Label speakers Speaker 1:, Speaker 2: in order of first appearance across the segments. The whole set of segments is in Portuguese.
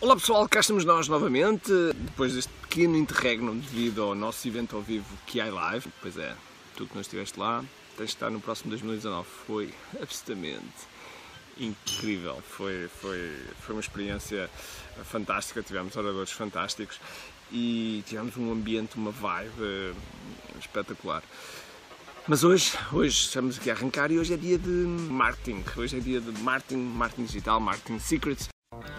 Speaker 1: Olá pessoal, cá estamos nós novamente, depois deste pequeno interregno devido ao nosso evento ao vivo QI Live. Pois é, tu que não estiveste lá, tens de estar no próximo 2019. Foi absolutamente incrível, foi, foi, foi uma experiência fantástica, tivemos oradores fantásticos e tivemos um ambiente, uma vibe espetacular. Mas hoje, hoje estamos aqui a arrancar e hoje é dia de marketing. Hoje é dia de marketing, marketing digital, marketing secrets.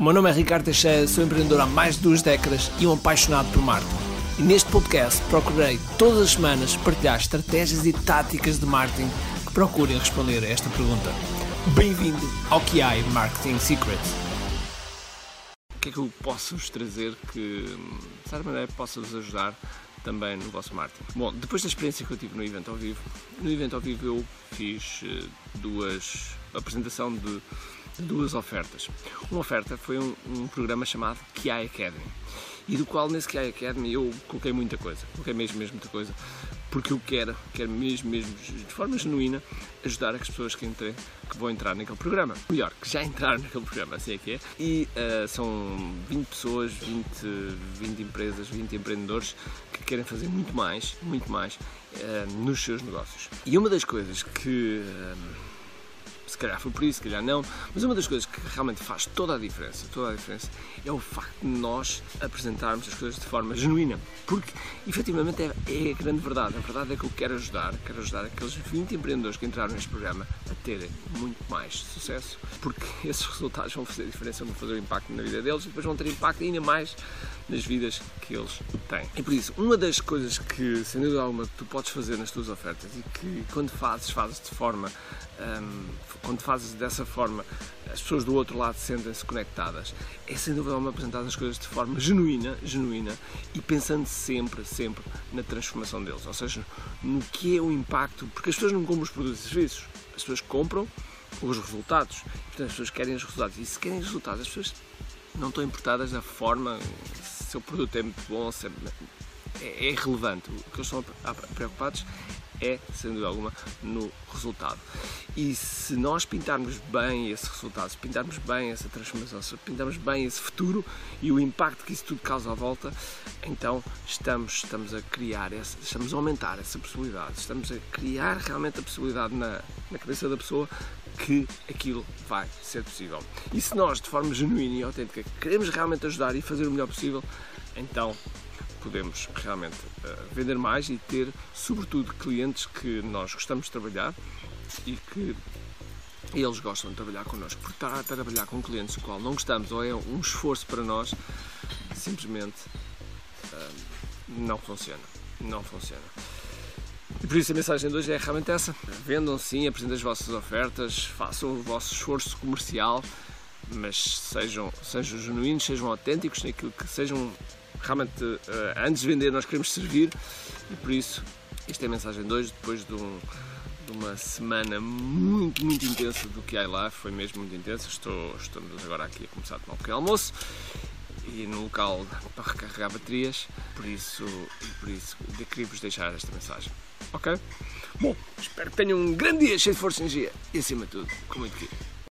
Speaker 2: O meu nome é Ricardo Teixeira, sou empreendedor há mais de duas décadas e um apaixonado por marketing. E neste podcast procurei todas as semanas partilhar estratégias e táticas de marketing que procurem responder a esta pergunta. Bem-vindo ao QI Marketing Secrets.
Speaker 1: O que é que eu posso vos trazer que, de certa maneira, possa vos ajudar também no vosso marketing? Bom, depois da experiência que eu tive no evento ao vivo, no evento ao vivo eu fiz eh, duas apresentação de duas ofertas. Uma oferta foi um, um programa chamado QI Academy e do qual nesse QI Academy eu coloquei muita coisa, coloquei mesmo, mesmo muita coisa, porque eu quero, quero mesmo, mesmo, de forma genuína, ajudar as pessoas que, que vão entrar naquele programa. Melhor, que já entraram naquele programa, assim é que é. E uh, são 20 pessoas, 20, 20 empresas, 20 empreendedores que querem fazer muito mais, muito mais uh, nos seus negócios. E uma das coisas que. Uh, se calhar foi por isso, se calhar não, mas uma das coisas que realmente faz toda a diferença, toda a diferença, é o facto de nós apresentarmos as coisas de forma genuína, porque efetivamente é, é a grande verdade, a verdade é que eu quero ajudar, quero ajudar aqueles 20 empreendedores que entraram neste programa a terem muito mais sucesso, porque esses resultados vão fazer diferença, vão fazer impacto na vida deles e depois vão ter impacto ainda mais nas vidas que eles têm. E por isso, uma das coisas que, sem dúvida alguma, tu podes fazer nas tuas ofertas e que quando fazes, fazes de forma um, quando fazes dessa forma, as pessoas do outro lado sentem-se conectadas. É sem dúvida uma apresentar as coisas de forma genuína, genuína e pensando sempre, sempre na transformação deles, ou seja, no que é o impacto, porque as pessoas não compram os produtos e serviços, as pessoas compram os resultados. Portanto, as pessoas querem os resultados e se querem os resultados, as pessoas não estão importadas da forma se o produto é muito bom, se é, é, é irrelevante. O que eles estão preocupados é, sem dúvida alguma, no resultado. E se nós pintarmos bem esse resultado, se pintarmos bem essa transformação, se pintarmos bem esse futuro e o impacto que isso tudo causa à volta, então estamos, estamos a criar, essa, estamos a aumentar essa possibilidade, estamos a criar realmente a possibilidade na, na cabeça da pessoa que aquilo vai ser possível. E se nós, de forma genuína e autêntica, queremos realmente ajudar e fazer o melhor possível, então podemos realmente uh, vender mais e ter, sobretudo, clientes que nós gostamos de trabalhar e que eles gostam de trabalhar connosco. Porque estar a trabalhar com clientes do qual não gostamos ou é um esforço para nós, simplesmente uh, não funciona. Não funciona. E por isso a mensagem de hoje é realmente essa. Vendam sim, apresentem as vossas ofertas, façam o vosso esforço comercial, mas sejam, sejam genuínos, sejam autênticos naquilo que sejam realmente, uh, antes de vender, nós queremos servir e por isso, esta é a mensagem de hoje, depois de, um, de uma semana muito, muito intensa do que há lá, foi mesmo muito intensa. Estou, estamos agora aqui a começar a tomar um pequeno almoço e no local para recarregar baterias, por isso, por isso queria-vos deixar esta mensagem. Ok? Bom, espero que tenham um grande dia cheio de força e energia e acima de tudo, com muito querido.